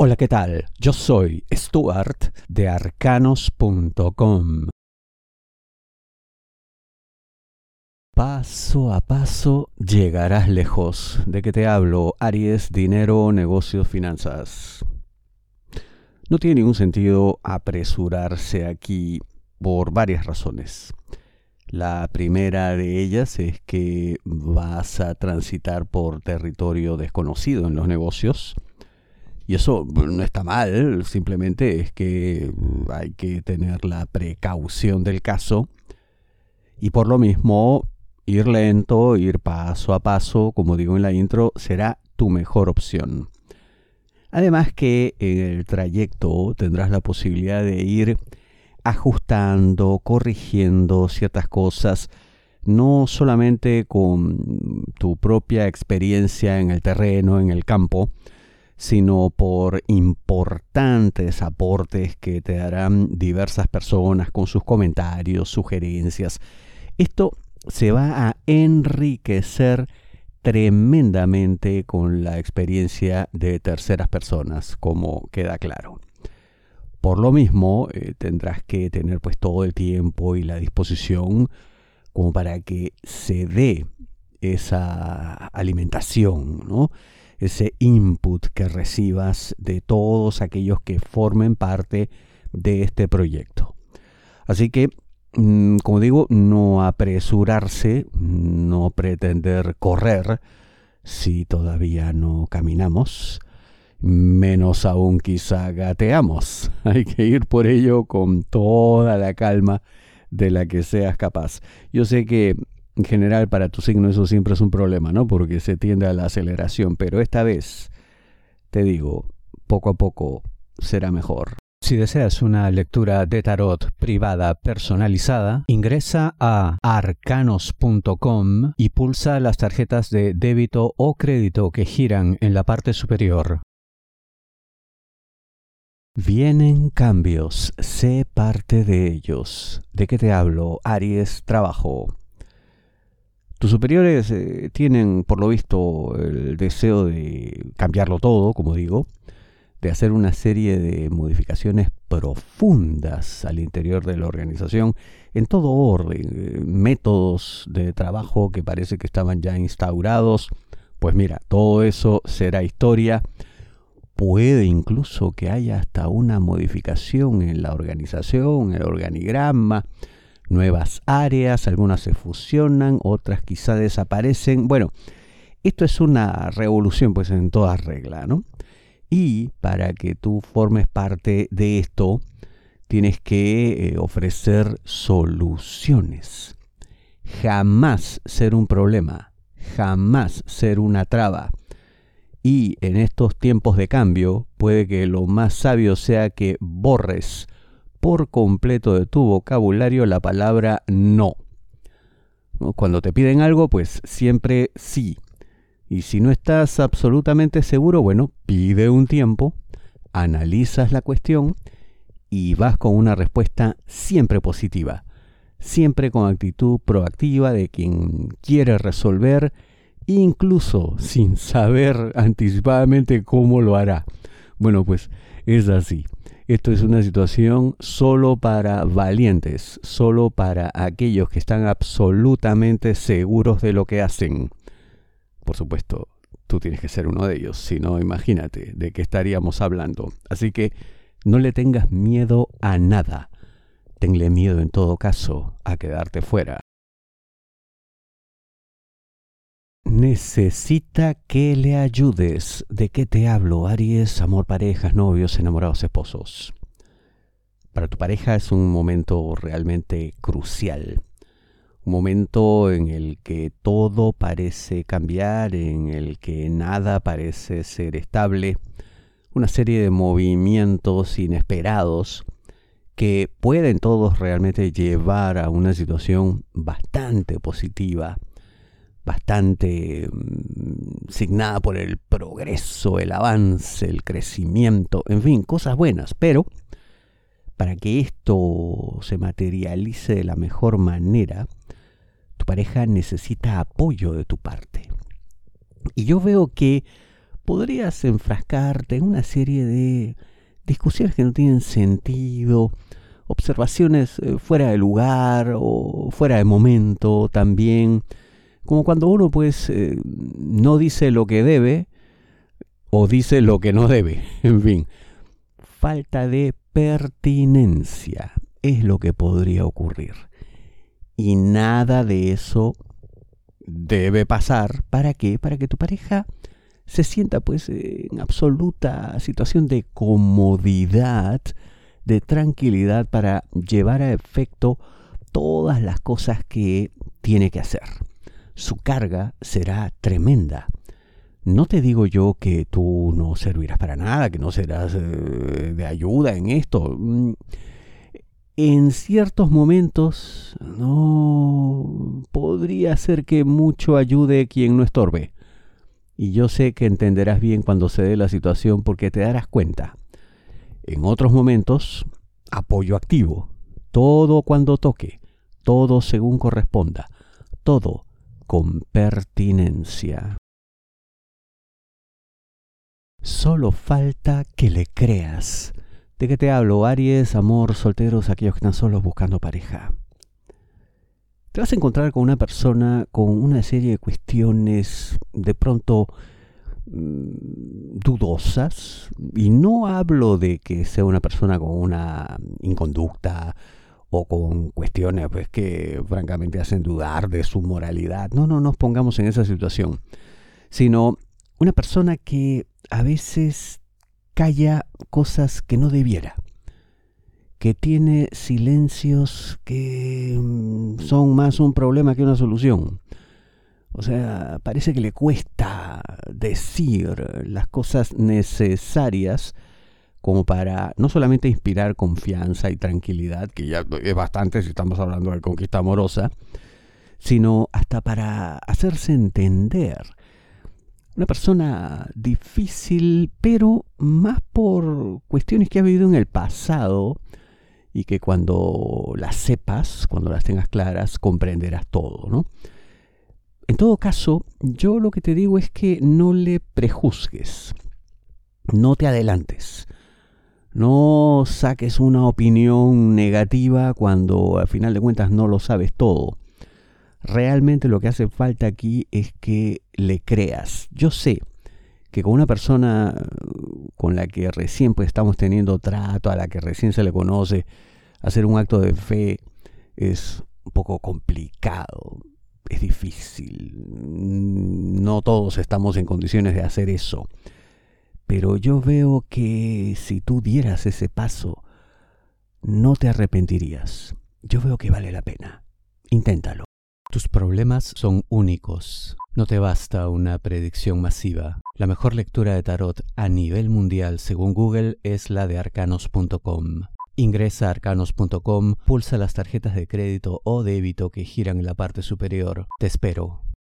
Hola, ¿qué tal? Yo soy Stuart de arcanos.com. Paso a paso llegarás lejos. ¿De qué te hablo? Aries, dinero, negocios, finanzas. No tiene ningún sentido apresurarse aquí por varias razones. La primera de ellas es que vas a transitar por territorio desconocido en los negocios y eso no está mal, simplemente es que hay que tener la precaución del caso. Y por lo mismo, ir lento, ir paso a paso, como digo en la intro, será tu mejor opción. Además que en el trayecto tendrás la posibilidad de ir ajustando, corrigiendo ciertas cosas, no solamente con tu propia experiencia en el terreno, en el campo, sino por importantes aportes que te darán diversas personas con sus comentarios, sugerencias. Esto se va a enriquecer tremendamente con la experiencia de terceras personas, como queda claro. Por lo mismo, eh, tendrás que tener pues todo el tiempo y la disposición como para que se dé esa alimentación, ¿no? Ese input que recibas de todos aquellos que formen parte de este proyecto. Así que, mm, como digo, no apresurarse, no pretender correr si todavía no caminamos, menos aún quizá gateamos. Hay que ir por ello con toda la calma de la que seas capaz. Yo sé que en general para tu signo eso siempre es un problema, ¿no? Porque se tiende a la aceleración, pero esta vez, te digo, poco a poco será mejor. Si deseas una lectura de tarot privada personalizada, ingresa a arcanos.com y pulsa las tarjetas de débito o crédito que giran en la parte superior. Vienen cambios, sé parte de ellos. ¿De qué te hablo? Aries, trabajo. Tus superiores eh, tienen, por lo visto, el deseo de cambiarlo todo, como digo, de hacer una serie de modificaciones profundas al interior de la organización, en todo orden, eh, métodos de trabajo que parece que estaban ya instaurados. Pues mira, todo eso será historia. Puede incluso que haya hasta una modificación en la organización, el organigrama, nuevas áreas, algunas se fusionan, otras quizá desaparecen. Bueno, esto es una revolución pues en toda regla, ¿no? Y para que tú formes parte de esto, tienes que eh, ofrecer soluciones. Jamás ser un problema, jamás ser una traba. Y en estos tiempos de cambio, puede que lo más sabio sea que borres por completo de tu vocabulario la palabra no. Cuando te piden algo, pues siempre sí. Y si no estás absolutamente seguro, bueno, pide un tiempo, analizas la cuestión y vas con una respuesta siempre positiva, siempre con actitud proactiva de quien quiere resolver, incluso sin saber anticipadamente cómo lo hará. Bueno, pues es así. Esto es una situación solo para valientes, solo para aquellos que están absolutamente seguros de lo que hacen. Por supuesto, tú tienes que ser uno de ellos, si no, imagínate de qué estaríamos hablando. Así que no le tengas miedo a nada. Tenle miedo en todo caso a quedarte fuera. Necesita que le ayudes. ¿De qué te hablo? Aries, amor, parejas, novios, enamorados, esposos. Para tu pareja es un momento realmente crucial. Un momento en el que todo parece cambiar, en el que nada parece ser estable. Una serie de movimientos inesperados que pueden todos realmente llevar a una situación bastante positiva bastante mm, signada por el progreso, el avance, el crecimiento, en fin, cosas buenas, pero para que esto se materialice de la mejor manera, tu pareja necesita apoyo de tu parte. Y yo veo que podrías enfrascarte en una serie de discusiones que no tienen sentido, observaciones eh, fuera de lugar o fuera de momento también, como cuando uno pues eh, no dice lo que debe o dice lo que no debe, en fin, falta de pertinencia es lo que podría ocurrir. Y nada de eso debe pasar. ¿Para qué? Para que tu pareja se sienta pues en absoluta situación de comodidad, de tranquilidad para llevar a efecto todas las cosas que tiene que hacer. Su carga será tremenda. No te digo yo que tú no servirás para nada, que no serás eh, de ayuda en esto. Mm, en ciertos momentos no podría ser que mucho ayude quien no estorbe. Y yo sé que entenderás bien cuando se dé la situación porque te darás cuenta. En otros momentos, apoyo activo. Todo cuando toque. Todo según corresponda. Todo con pertinencia. Solo falta que le creas ¿De qué te hablo? Aries, amor, solteros, aquellos que están solos buscando pareja. Te vas a encontrar con una persona con una serie de cuestiones de pronto mm, dudosas. Y no hablo de que sea una persona con una inconducta o con cuestiones pues, que francamente hacen dudar de su moralidad. No, no nos pongamos en esa situación. Sino una persona que a veces calla cosas que no debiera, que tiene silencios que mm, son más un problema que una solución. O sea, parece que le cuesta decir las cosas necesarias como para no solamente inspirar confianza y tranquilidad, que ya es bastante si estamos hablando de conquista amorosa, sino hasta para hacerse entender una persona difícil, pero más por cuestiones que ha vivido en el pasado y que cuando las sepas, cuando las tengas claras, comprenderás todo, ¿no? En todo caso, yo lo que te digo es que no le prejuzgues, no te adelantes, no saques una opinión negativa cuando al final de cuentas no lo sabes todo. Realmente lo que hace falta aquí es que le creas. Yo sé que con una persona con la que recién pues estamos teniendo trato, a la que recién se le conoce, hacer un acto de fe es un poco complicado, es difícil. No todos estamos en condiciones de hacer eso. Pero yo veo que si tú dieras ese paso, no te arrepentirías. Yo veo que vale la pena. Inténtalo. Tus problemas son únicos. No te basta una predicción masiva. La mejor lectura de tarot a nivel mundial según Google es la de arcanos.com. Ingresa a arcanos.com, pulsa las tarjetas de crédito o débito que giran en la parte superior. Te espero.